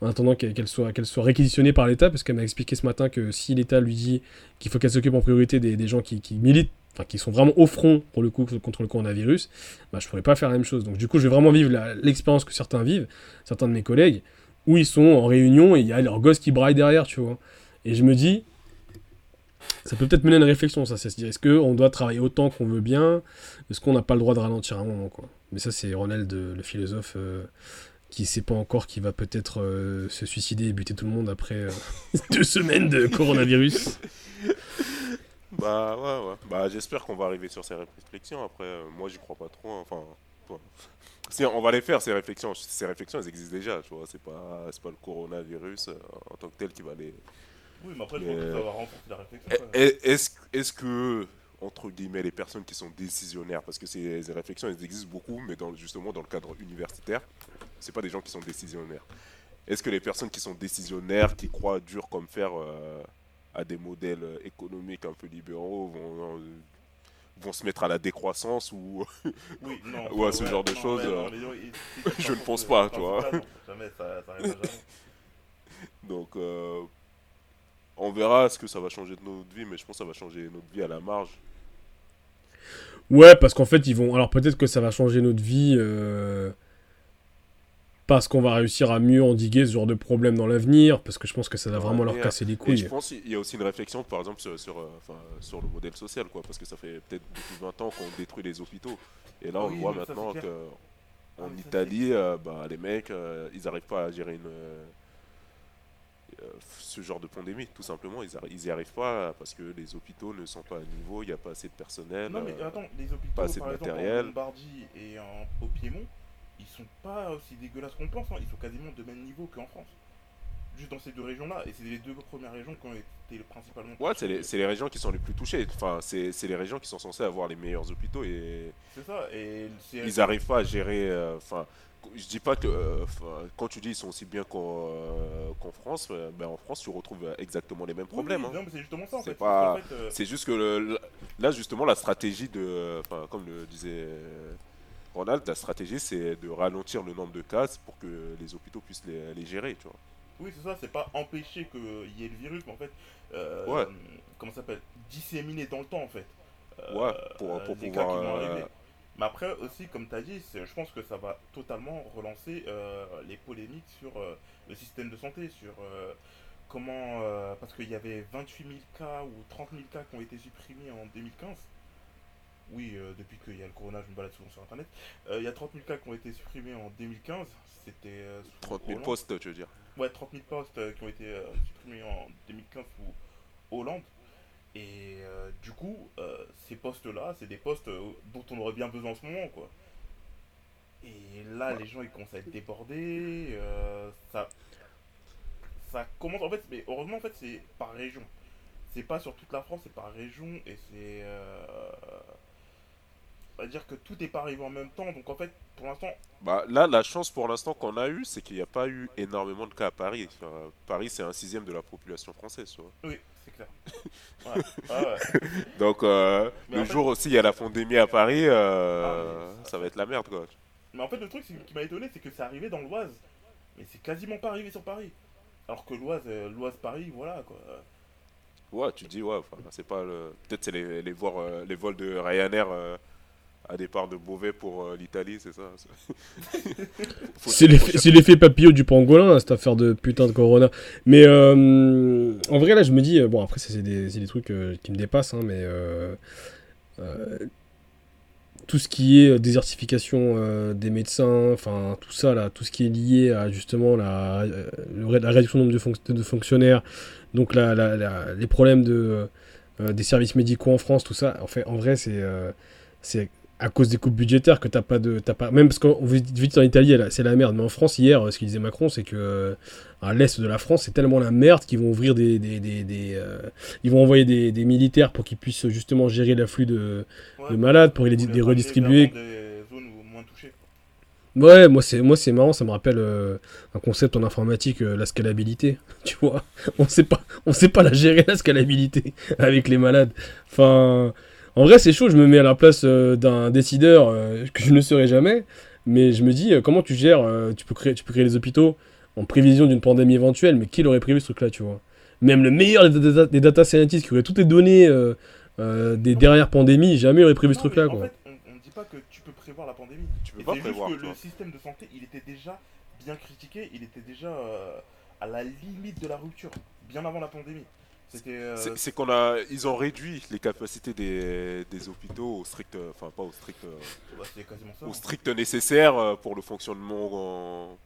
en attendant qu'elle soit, réquisitionnée par l'État parce qu'elle m'a expliqué ce matin que si l'État lui dit qu'il faut qu'elle s'occupe en priorité des, gens qui militent enfin qui sont vraiment au front pour le coup contre le coronavirus, bah, je pourrais pas faire la même chose. Donc du coup, je vais vraiment vivre l'expérience que certains vivent, certains de mes collègues, où ils sont en réunion et il y a leur gosse qui braille derrière, tu vois. Et je me dis, ça peut peut-être mener à une réflexion, ça, c'est se dire, est-ce qu'on doit travailler autant qu'on veut bien Est-ce qu'on n'a pas le droit de ralentir un moment, quoi Mais ça, c'est Ronald, le philosophe, euh, qui sait pas encore qui va peut-être euh, se suicider et buter tout le monde après euh, deux semaines de coronavirus. Bah ouais, ouais. Bah j'espère qu'on va arriver sur ces réflexions. Après, euh, moi j'y crois pas trop. Hein. Enfin, si on va les faire ces réflexions. Ces réflexions, elles existent déjà. Tu vois, c'est pas, c'est pas le coronavirus euh, en tant que tel qui va les. Oui, mais après, je pense que ça va renforcer la réflexion. Est-ce, est-ce que entre guillemets les personnes qui sont décisionnaires, parce que ces, ces réflexions, elles existent beaucoup, mais dans, justement dans le cadre universitaire, c'est pas des gens qui sont décisionnaires. Est-ce que les personnes qui sont décisionnaires, qui croient dur comme fer euh, à des modèles économiques un peu libéraux vont, vont se mettre à la décroissance ou, ou à ce genre de choses. je ne pense pas, tu vois. Donc, euh, on verra ce que ça va changer de notre vie, mais je pense que ça va changer notre vie à la marge. Ouais, parce qu'en fait, ils vont. Alors, peut-être que ça va changer notre vie. Euh, parce qu'on va réussir à mieux endiguer ce genre de problème dans l'avenir, parce que je pense que ça va vraiment leur casser les couilles. je pense qu'il y a aussi une réflexion, par exemple, sur, sur, euh, sur, le modèle social, quoi, parce que ça fait peut-être depuis 20 ans qu'on détruit les hôpitaux. Et là, on voit maintenant qu'en Italie, euh, bah, les mecs, euh, ils n'arrivent pas à gérer une, euh, ce genre de pandémie. Tout simplement, ils arri- ils y arrivent pas parce que les hôpitaux ne sont pas à niveau, il n'y a pas assez de personnel. Non, mais euh, attends, les hôpitaux, pas assez par de exemple, matériel. en Lombardie et en, au Piémont, ils sont pas aussi dégueulasses qu'on pense. hein. Ils sont quasiment de même niveau qu'en France. Juste dans ces deux régions-là. Et c'est les deux premières régions qui ont été principalement. Ouais, c'est les, les régions qui sont les plus touchées. Enfin, c'est les régions qui sont censées avoir les meilleurs hôpitaux et C'est ça. Et ils n'arrivent pas à gérer. euh, Enfin, je dis pas que. euh, quand tu dis ils sont aussi bien qu'en euh, France, euh, ben en France tu retrouves exactement les mêmes problèmes. oui, hein. c'est justement ça en fait. pas- fait, euh, juste que le- là, justement, la stratégie de. Enfin, comme le disait euh, Ronald, la stratégie c'est de ralentir le nombre de cas pour que les hôpitaux puissent les, les gérer, tu vois. Oui, c'est ça, c'est pas empêcher qu'il y ait le virus, mais en fait, euh, Ouais. comment ça s'appelle Disséminer dans le temps, en fait. Euh, Ouais, pour- pour les cas pouvoir, qui vont euh, arriver. Mais après, aussi, comme tu as dit, je pense que ça va totalement relancer euh, les polémiques sur euh, le système de santé, sur euh, comment. parce qu'il y avait 28 000 cas ou 30 000 cas qui ont été supprimés en 2015. Oui, euh, depuis qu'il y a le corona, je me balade souvent sur internet. Euh, Il y a 30 000 cas qui ont été supprimés en 2015. C'était. euh, sous 30 000 Hollande. postes, tu veux dire? Ouais, 30 000 postes euh, qui ont été euh, supprimés en 2015 sous Hollande. Et euh, du coup, euh, ces postes-là, c'est des postes euh, dont on aurait bien besoin en ce moment, quoi. Et là, les gens, ils commencent à être débordés. euh, ça, ça commence, en fait, mais heureusement, en fait, c'est par région. C'est pas sur toute la France, c'est par région. Et c'est... euh, on va dire que tout n'est pas arrivé en même temps. Donc, en fait, pour l'instant, Bah, là, la chance pour l'instant qu'on a eu, c'est qu'il n'y a pas eu énormément de cas à Paris. Enfin, Paris, c'est un sixième de la population française. tu vois. oui, c'est clair. Ouais, ouais. Donc, euh, le fait- jour aussi, il y a la pandémie à Paris, euh, Ah, ça- va être la merde, quoi. Mais en fait, le truc qui m'a étonné, c'est que c'est arrivé dans l'Oise. Mais c'est quasiment pas arrivé sur Paris. Alors que l'Oise, euh, l'Oise-Paris, voilà quoi. Ouais, tu dis, ouais, enfin, c'est pas le. Peut-être c'est les, les, vols, les vols de Ryanair euh, à départ de Beauvais pour euh, l'Italie, c'est ça c'est- l'effet papillot du pangolin, cette affaire de putain de corona. Mais euh, en vrai, là, je me dis, euh, bon, après, c'est des, trucs qui me dépassent, hein, mais tout ce qui est désertification des médecins, enfin, tout ça, là, tout ce qui est lié à justement la, réduction du nombre de, fonc- de fonctionnaires, donc la, les problèmes de, des services médicaux en France, tout ça, en fait, en vrai, c'est. c'est à cause des coupes budgétaires que t'as pas de t'as pas même parce qu'on vous dites en Italie c'est la merde mais en France hier ce qu'il disait Macron c'est que euh, à l'est de la France c'est tellement la merde qu'ils vont ouvrir des, des, des, des, euh, ils vont envoyer des, militaires pour qu'ils puissent justement gérer l'afflux de, Ouais, de malades pour les, les redistribuer. ouais moi c'est moi c'est marrant ça me rappelle euh, un concept en informatique euh, la scalabilité tu vois. On sait pas on sait pas la gérer la scalabilité avec les malades. Enfin en vrai, c'est chaud, je me mets à la place euh, d'un décideur euh, que je ne serai jamais, mais je me dis, euh, comment tu gères, euh, tu, peux créer, tu peux créer les hôpitaux en prévision d'une pandémie éventuelle, mais qui l'aurait prévu ce truc-là, tu vois? Même le meilleur des data, des data scientists qui aurait toutes les données euh, euh, des dernières pandémies, jamais aurait prévu ce Non, truc-là, En quoi. fait, on, on dit pas que tu peux prévoir la pandémie. Tu peux Et pas juste prévoir, que le système de santé, il était déjà bien critiqué, il était déjà euh, à la limite de la rupture, bien avant la pandémie. Euh, C'est qu'on a, ils ont réduit les capacités des, des hôpitaux au strict, euh, enfin pas au strict, euh, bah, au hein. strict nécessaire pour le fonctionnement, en-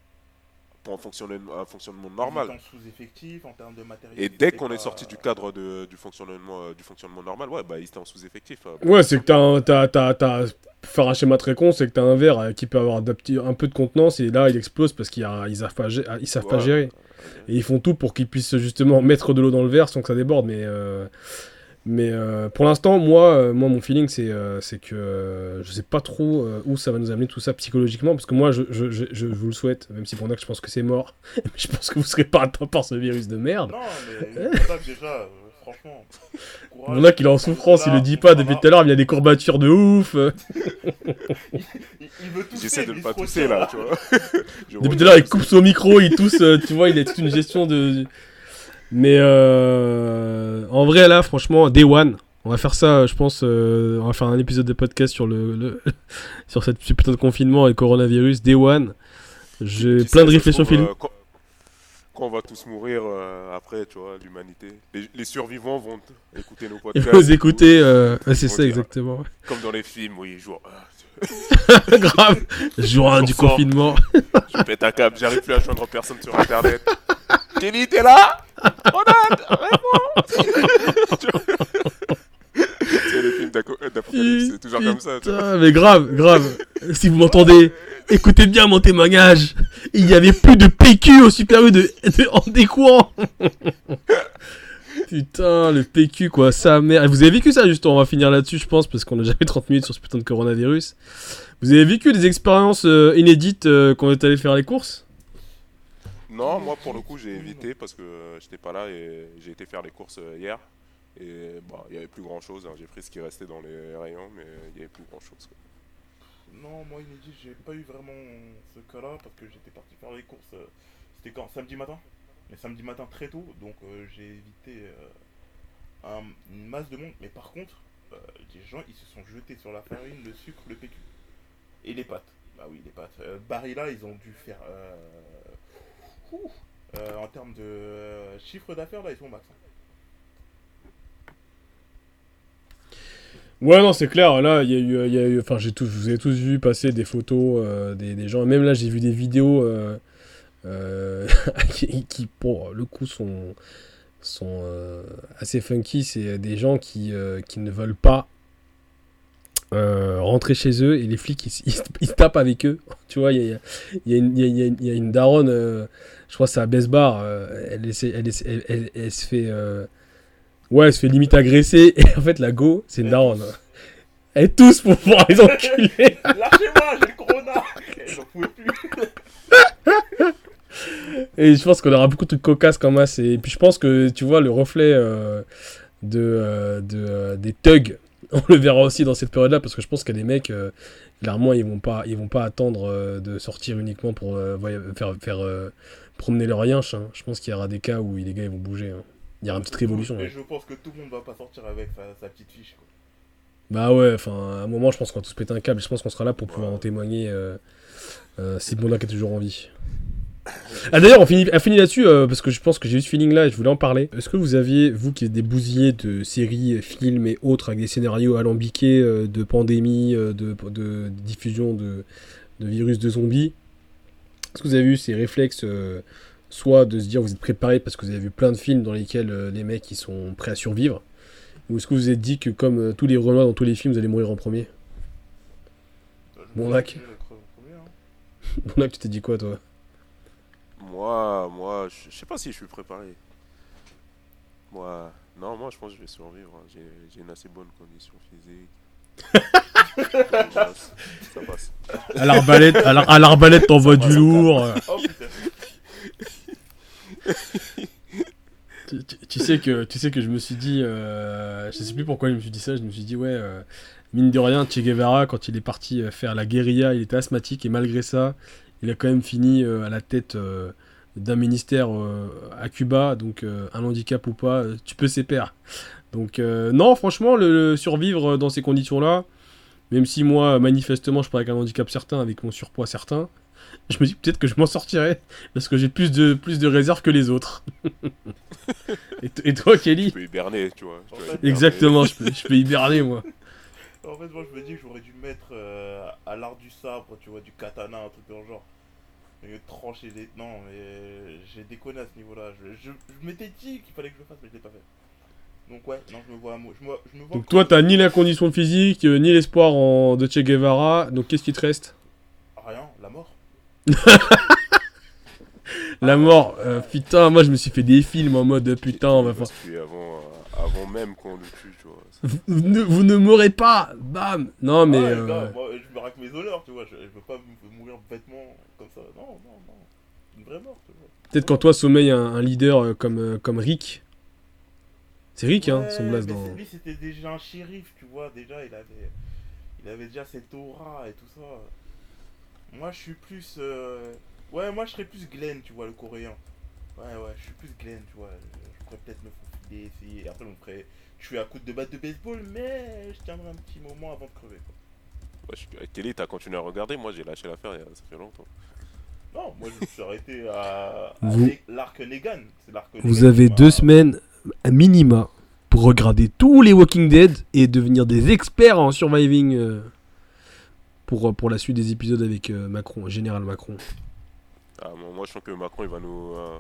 pour un fonctionnement, un fonctionnement Ils normal. étaient en sous-effectif en termes de matériel. Et dès qu'on est sorti du cadre de, du fonctionnement, du fonctionnement normal, ouais, bah ils étaient en sous-effectif. euh. Ouais, c'est que t'as, un- t'as, t'as, t'as- pour faire un schéma très con, c'est que t'as un verre qui peut avoir un peu de contenance et là il explose parce qu'ils savent pas, ils savent pas Ouais. gérer. Et ils font tout pour qu'ils puissent justement mettre de l'eau dans le verre sans que ça déborde. Mais, euh, mais euh, pour l'instant, moi, euh, moi, mon feeling, c'est c'est que je sais pas trop où ça va nous amener tout ça psychologiquement. Parce que moi, je, je, je, vous le souhaite, même si pour que je pense que c'est mort. je pense que vous serez pas atteint par ce virus de merde. Non, mais déjà, franchement. Il y en a qui est en souffrance, il le dit pas depuis tout à l'heure, mais il y a des courbatures de ouf. Il, il veut tousser. J'essaie de mais ne pas se tousser là, tu vois. Depuis tout à l'heure, il coupe son micro, il tousse, euh, tu vois, il a toute une gestion de. Mais euh, en vrai, là, franchement, Day One, on va faire ça, je pense, euh, on va faire un épisode de podcast sur le, le- sur cette ce putain de confinement et le coronavirus. Day One, j'ai plein de réflexions filées. euh, quand, on va tous mourir euh, après, tu vois, l'humanité. Les, les survivants vont écouter nos podcasts. écouter, tout, euh, ouais, c'est Ils vont ça dire, exactement. Comme dans les films ils jouent. ah, Grave. Jour 1 du Jour confinement. Je pète un câble, j'arrive plus à joindre personne sur internet. Kelly, t'es là? Ronald, réponds C'est le film d'aco- d'apocalypse, c'est toujours comme ça. tu vois. Mais grave, grave. Si vous m'entendez, écoutez bien mon témoignage. Il n'y avait plus de PQ au Super U de, en décourant. Putain, le PQ quoi, sa mère. Vous avez vécu ça justement, on va finir là-dessus je pense parce qu'on a jamais 30 minutes sur ce putain de coronavirus. Vous avez vécu des expériences euh, inédites euh, quand on est allé faire les courses? Non, moi pour le coup j'ai évité parce que euh, j'étais pas là et j'ai été faire les courses hier. Et bah, il y avait plus grand chose, j'ai pris ce qui restait dans les rayons, mais il y avait plus grand chose. Non, moi, inédit, j'ai pas eu vraiment ce cas-là parce que j'étais parti faire les courses. euh, C'était quand Samedi matin? Mais samedi matin très tôt, donc euh, j'ai évité euh, un- une masse de monde. Mais par contre, euh, des gens, ils se sont jetés sur la farine, le sucre, le PQ. Et les pâtes. Bah oui, les pâtes. Euh, Barilla, ils ont dû faire. euh, en termes de chiffre d'affaires, là, ils sont au max. hein. Ouais, non, c'est clair. Là, il y a eu, il y a eu, enfin, j'ai tous, vous avez tous vu passer des photos euh, des, des gens. Même là, j'ai vu des vidéos euh, euh, qui, pour le coup, sont, sont euh, assez funky. C'est des gens qui, euh, qui ne veulent pas euh, rentrer chez eux et les flics, ils, tapent avec eux. Tu vois, il y a, y a y a- une- daronne, euh, je crois c'est à Besbar, euh, elle, elle, elle- elle se fait. Ouais, elle se fait limite agresser. Et en fait, la go, c'est une daronne. Elle tous pour pouvoir les enculer. Lâchez-moi, j'ai le corona J'en pouvais plus Et je pense qu'on aura beaucoup de trucs cocasses comme ça. Et puis je pense que, tu vois, le reflet euh, de, euh, de, euh, des thugs, on le verra aussi dans cette période-là. Parce que je pense que les mecs, euh, clairement, ils vont pas, ils vont pas attendre de sortir uniquement pour faire, faire promener leur yinche. hein. Je pense qu'il y aura des cas où les gars ils vont bouger. hein. Il y aura une petite révolution. Et ouais. je pense que tout le monde va pas sortir avec sa, sa petite fiche. Quoi. Bah ouais, enfin, à un moment, je pense qu'on va tous péter un câble. Je pense qu'on sera là pour pouvoir en témoigner euh, euh, si le monde qui est toujours en vie. Ah d'ailleurs, on finit, on finit là-dessus euh, parce que je pense que j'ai eu ce feeling-là et je voulais en parler. Est-ce que vous aviez, vous qui êtes des bousillés de séries, films et autres avec des scénarios alambiqués euh, de pandémie, euh, de, de diffusion de, de virus de zombies, est-ce que vous avez eu ces réflexes, soit de se dire vous êtes préparé parce que vous avez vu plein de films dans lesquels euh, les mecs ils sont prêts à survivre, ou est-ce que vous vous êtes dit que comme euh, tous les Renois dans tous les films, vous allez mourir en premier? Je Bon, me lac. suis dit, le creux au premier, hein. Tu t'es dit quoi toi? Moi, moi, je sais pas si je suis préparé. Moi, non, moi je pense que je vais survivre. hein. J'ai j'ai une assez bonne condition physique. ça passe. À l'arbalète, à l'ar- à l'arbalète, t'envoies du lourd. euh. Oh putain Tu, sais que, tu sais que je me suis dit, euh, je sais plus pourquoi je me suis dit ça, je me suis dit, ouais, euh, mine de rien, Che Guevara, quand il est parti euh, faire la guérilla, il était asthmatique et malgré ça, il a quand même fini euh, à la tête d'un ministère à Cuba, donc un handicap ou pas, tu peux pairs. Donc non, franchement, le, le survivre dans ces conditions-là, même si moi, manifestement, je parle avec un handicap certain, avec mon surpoids certain, je me dis peut-être que je m'en sortirai, parce que j'ai plus de, plus de réserve que les autres. et, toi, Kelly Je peux hiberner, tu vois. je peux hiberner. Exactement, je peux, je peux hiberner, moi. En fait, moi je me dis que j'aurais dû mettre euh, à l'art du sabre, tu vois, du katana, un truc dans le genre. Et trancher les. Non, mais j'ai déconné à ce niveau-là. Je, je, je m'étais dit qu'il fallait que je le fasse, mais je l'ai pas fait. Donc, ouais, non, je me vois à moi. Je me, je me vois Donc toi, t'as ni la condition physique, euh, ni l'espoir en... de Che Guevara, donc qu'est-ce qui te reste? La mort. euh, putain, moi je me suis fait des films en mode putain, on va faire... Avant, euh, avant même qu'on le tue, tu vois. Vous, vous ne, vous ne mourrez pas Bam Non mais... Ah, euh, moi, je me raque mes honneurs, tu vois. Je, je veux pas mourir bêtement comme ça. Non, non, non. Une vraie mort, tu vois. Peut-être quand toi sommeille un, un leader euh, comme, comme Rick. C'est Rick, hein, son mais dans... Lui, c'était déjà un shérif, tu vois. Déjà, il avait, il avait déjà cette aura et tout ça. Moi, je suis plus. euh, Ouais, moi, je serais plus Glenn, tu vois, le coréen. Ouais, ouais, je suis plus Glenn, tu vois. Je, pourrais peut-être me faufiler, essayer. Après, on. Je suis à coup de batte de baseball, mais je tiendrai un petit moment avant de crever, quoi. Ouais, je suis- Kelly, t'as continué à regarder, moi j'ai lâché l'affaire, il y a- ça fait longtemps. Non, moi, je me suis arrêté à. Vous- l'arc Negan. C'est l'arc Vous avez deux semaines à minima pour regarder tous les Walking Dead et devenir des experts en surviving. euh, pour, pour la suite des épisodes avec euh, Macron, Général Macron Ah, moi, moi, je sens que Macron, il va nous. euh,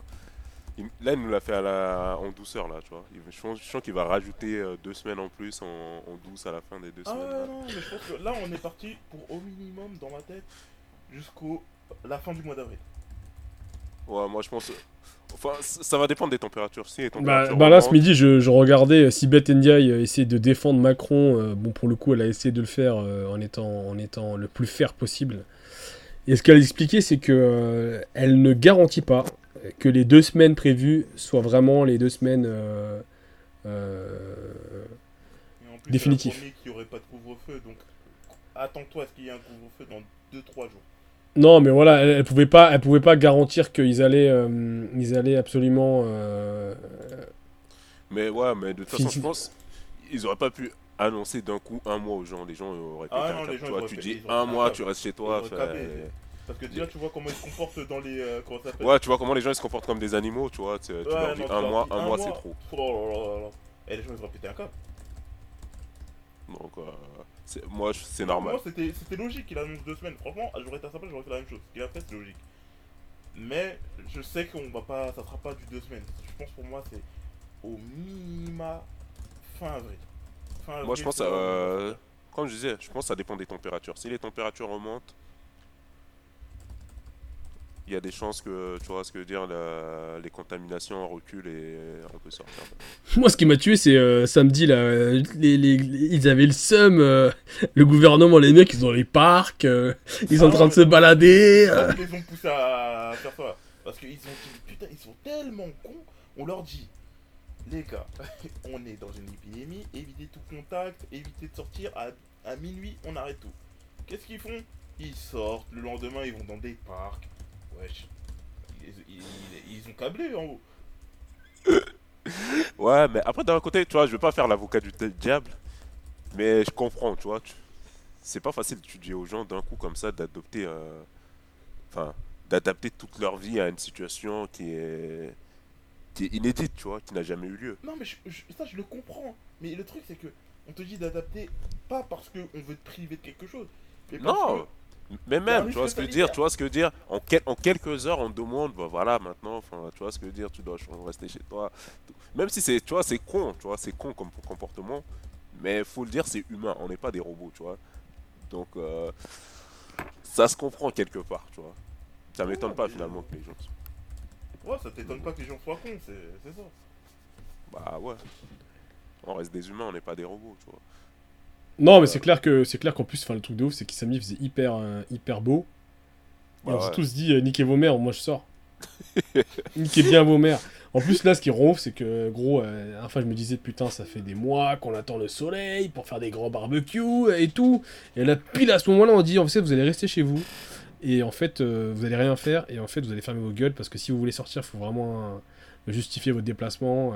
il- là, il nous l'a fait à la... en douceur, là, tu vois. Il- Je sens, je sens qu'il va rajouter euh, deux semaines en plus en, en douce à la fin des deux Ah semaines. là. non, mais je pense que là, on est parti pour au minimum, dans ma tête, jusqu'au la fin du mois d'avril. Ouais, moi, je pense. Enfin, c- ça va dépendre des températures. Si les Bah, températures bah là, ce midi, je, je regardais euh, Sibeth Ndiaye euh, essayer de défendre Macron. euh, bon, pour le coup, elle a essayé de le faire euh, en, étant, en étant le plus fair possible. Et ce qu'elle expliquait, c'est que euh, elle ne garantit pas que les deux semaines prévues soient vraiment les deux semaines. euh, euh, promis qu'il n'y aurait pas de couvre-feu, donc attends-toi à ce qu'il y ait un couvre-feu dans 2-3 jours. Non, mais voilà, elle, elle pouvait pas, elle pouvait pas garantir qu'ils allaient, euh, ils allaient absolument. euh, Mais ouais, mais de toute façon, je pense. Ils auraient pas pu annoncer d'un coup un mois aux gens. Les gens auraient pété Ah un non, les gens, tu dis un mois, tu restes chez toi. Parce que déjà, tu vois comment ils se comportent dans les. euh, comment ça s'appelle? Ouais, tu vois comment les gens ils se comportent comme des animaux, tu vois. Tu, tu Ouais, leur dis non, un mois, un un mois c'est trop. Oh là là là. Et les gens, ils auraient pété un câble. Donc, euh, moi, c'est normal. Moi, c'était c'était logique qu'il annonce deux semaines. Franchement, j'aurais été à sa place, j'aurais fait la même chose. Ce qu'il a fait, c'est logique. Mais je sais qu'on va pas. Ça sera pas du deux semaines. Je pense pour moi, c'est au minima fin avril. Fin avril Moi, je pense, va euh, comme je disais, je pense que ça dépend des températures. Si les températures remontent, il y a des chances que, tu vois ce que je veux dire, la- les contaminations reculent et on peut sortir. Moi, ce qui m'a tué, c'est euh, samedi, là, euh, les, les- les- ils avaient le seum, euh, le gouvernement, les mecs, ils sont dans les parcs, euh, ils sont en Ah, train de se balader. euh. Qu'ils les ont poussés à faire ça. Parce qu'ils ont dit, putain, ils sont tellement cons. On leur dit, les gars, on est dans une épidémie, évitez tout contact, évitez de sortir, à, à minuit, on arrête tout. Qu'est-ce qu'ils font? Ils sortent, le lendemain, ils vont dans des parcs. Wesh. Ils, ils- ils ont câblé en haut. Ouais, mais après, d'un côté, tu vois, je veux pas faire l'avocat du diable, mais je comprends, tu vois. tu- C'est pas facile, tu dis aux gens d'un coup comme ça d'adopter. euh, Enfin, d'adapter toute leur vie à une situation qui est. qui est inédite, tu vois, qui n'a jamais eu lieu. Non, mais je- je- ça, je le comprends. Mais le truc, c'est que on te dit d'adapter, pas parce qu'on veut te priver de quelque chose. Mais parce Non, que- mais un même, tu vois ce que je veux dire, tu vois ce que dire, en, quel- en quelques heures, on te demande, bah voilà, maintenant, enfin, tu vois ce que je veux dire, tu dois rester chez toi. Même si c'est, tu vois, c'est con, tu vois, c'est con comme comportement, mais faut le dire, c'est humain, on n'est pas des robots, tu vois. Donc, euh, ça se comprend quelque part, tu vois. Ça m'étonne Ouais, pas finalement que les gens. Ouais, ça t'étonne pas que les gens soient cons, c'est ça. Bah ouais. On reste des humains, on n'est pas des robots, tu vois. Non, mais c'est clair que c'est clair qu'en plus, enfin, le truc de ouf, c'est qu'il samedi faisait hyper, euh, hyper beau. On s'est ouais. tous dit, euh, niquez vos mères, moi je sors. niquez bien vos mères. En plus, là, ce qui ouf, c'est que, gros, euh, enfin, je me disais, putain, ça fait des mois qu'on attend le soleil pour faire des grands barbecues et tout. Et là, pile à ce moment-là, on dit, en fait, vous allez rester chez vous. Et en fait, vous allez rien faire. Et en fait, vous allez fermer vos gueules parce que si vous voulez sortir, il faut vraiment justifier votre déplacement.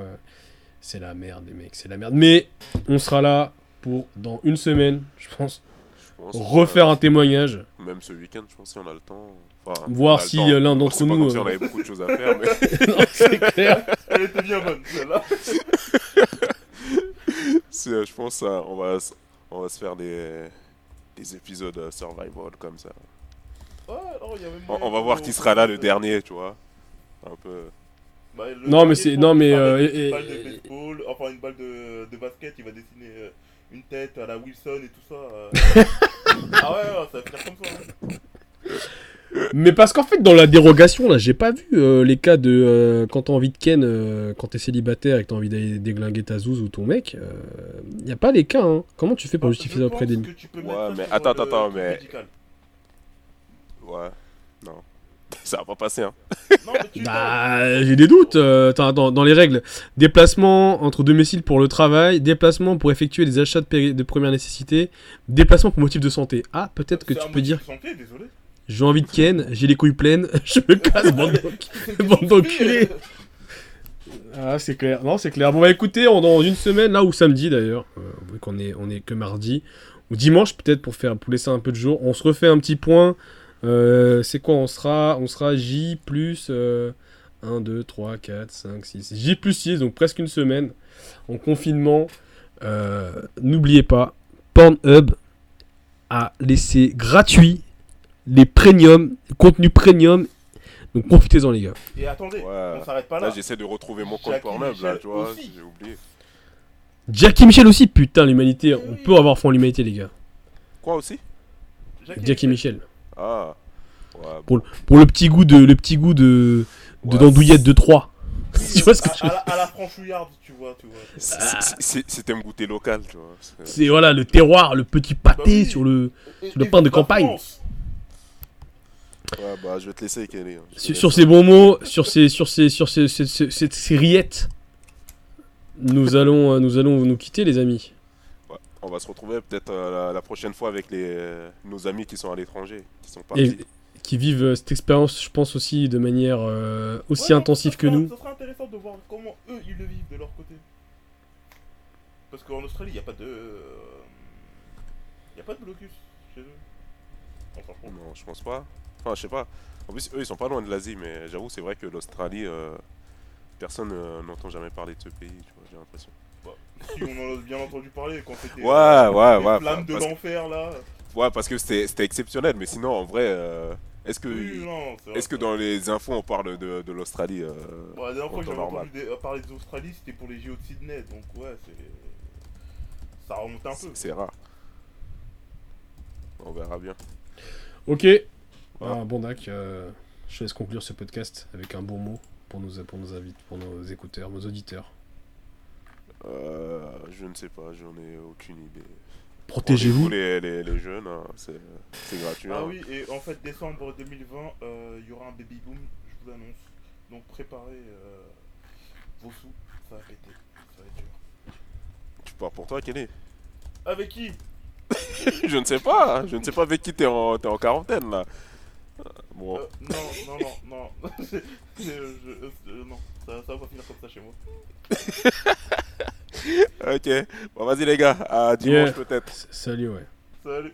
c'est la merde, les mecs, c'est la merde. Mais on sera là pour, dans une semaine, je pense, Je pense, refaire un témoignage. Même ce week-end, je pense, si on a le temps. Enfin, Voir si, euh, l'un d'entre pas nous, si euh, on avait beaucoup de choses à faire, mais. Non, c'est clair. Elle était bien bonne, celle-là. C'est, euh, je pense euh, on va, on va se faire des, des épisodes survival comme ça. Ouais, il y a même On, on va voir qui sera là le dernier, tu vois. Un peu. bah, Non, mais c'est- non, mais, euh, une balle de baseball, enfin une balle de, de basket, il va dessiner euh, une tête à la Wilson et tout ça. euh. ah ouais, ouais, ça va finir comme ça. hein. Mais parce qu'en fait, dans la dérogation, là, j'ai pas vu euh, les cas de euh, quand t'as envie de ken, euh, quand t'es célibataire et que t'as envie d'aller déglinguer ta zouze ou ton mec. Il y a pas les cas, hein. Comment tu fais pour Bah, justifier ça auprès des. Ouais, mais attends, euh, attends, mais- médical. Ouais. Ça va pas passer, hein. Non, mais tu Bah, j'ai des doutes. euh, dans les règles, déplacement entre domicile pour le travail, déplacement pour effectuer des achats de, première nécessité, déplacement pour motif de santé. Ah, peut-être que tu un peux motif dire de santé, désolé. j'ai envie de ken, j'ai les couilles pleines, je me casse, bande d'enc- bande d'enculés. Ah, c'est clair. Non, c'est clair. Bon, bah écoutez, on, dans une semaine, là, ou samedi d'ailleurs, euh, vu qu'on est, on est que mardi, ou dimanche peut-être pour, faire, pour laisser un peu de jour, on se refait un petit point. Euh, c'est quoi On sera, on sera J plus euh, 1, 2, 3, 4, 5, 6. J plus 6, donc presque une semaine en confinement. Euh, N'oubliez pas, Pornhub à laisser gratuit les premium, contenu premium. Donc profitez-en les gars. Et attendez, Ouais. on s'arrête pas Là, là. j'essaie de retrouver mon compte Pornhub, là, tu vois, j'ai oublié. Jackie Michel aussi, putain l'humanité. On Oui. peut avoir foi en l'humanité les gars. Quoi aussi? Jackie Michel. Ah. Ouais, Pour, pour le petit goût de le petit goût de d'andouillette de 3. Oui, tu vois ce que à, je à la, à la franchouillarde, tu vois, tu vois. Si t'aimes goûter local, tu vois. c'est- C'est voilà le terroir, le petit pâté Bah oui. sur le Et- le pain de campagne. France. Ouais, bah, je vais te laisser, Kelly. hein. Sur, sur ces bons mots, sur ces sur ces sur ces, ces, ces- ces- ces rillettes. Nous allons euh, nous allons nous quitter les amis. On va se retrouver peut-être euh, la, la prochaine fois avec les, euh, nos amis qui sont à l'étranger, qui sont Et qui vivent euh, cette expérience, je pense aussi de manière euh, aussi Ouais, intensive ça que nous. Ça sera intéressant de voir comment eux ils le vivent de leur côté. Parce qu'en Australie, il n'y a pas de. Il n'y a pas de blocus chez eux. Enfin. Non, je pense pas. Enfin, je sais pas. En plus, eux, ils sont pas loin de l'Asie, mais j'avoue, c'est vrai que l'Australie, euh, personne euh, n'entend jamais parler de ce pays, tu vois, j'ai l'impression. Si on en a bien entendu parler quand c'était. Ouais, ouais, les ouais. flammes de l'enfer là. ouais, parce que c'était c'était exceptionnel, mais sinon, en vrai, euh, est-ce que, Oui, est-ce que dans les infos, on parle de, de l'Australie euh, Bon, la dernière fois que j'avais normal? entendu des- euh, parler d'Australie, c'était pour les JO de Sydney, donc ouais, c'est. Ça remonte un peu. C'est- rare. On verra bien. Ok. Ah, bon Dac, euh, je te laisse conclure ce podcast avec un bon mot pour nos pour nos invités, pour nos écouteurs, nos auditeurs. Euh, je ne sais pas, j'en ai aucune idée. Protégez-vous. Les, les, les jeunes, hein, c'est c'est gratuit. Ah hein. oui, et en fait, décembre 2020, euh, il y aura un baby boom, je vous l'annonce. Donc préparez euh, vos sous, ça va péter, ça va être dur. Tu pars pour toi, Kelly Avec qui? Je ne sais pas, hein. je ne sais pas avec qui t'es en, t'es en quarantaine là. Bon, Euh, Non, non, non, non. C'est- je- je- non, ça, ça va pas finir comme ça chez moi. ok. Bon, vas-y les gars, à dimanche Yeah. peut-être. Salut ouais. Salut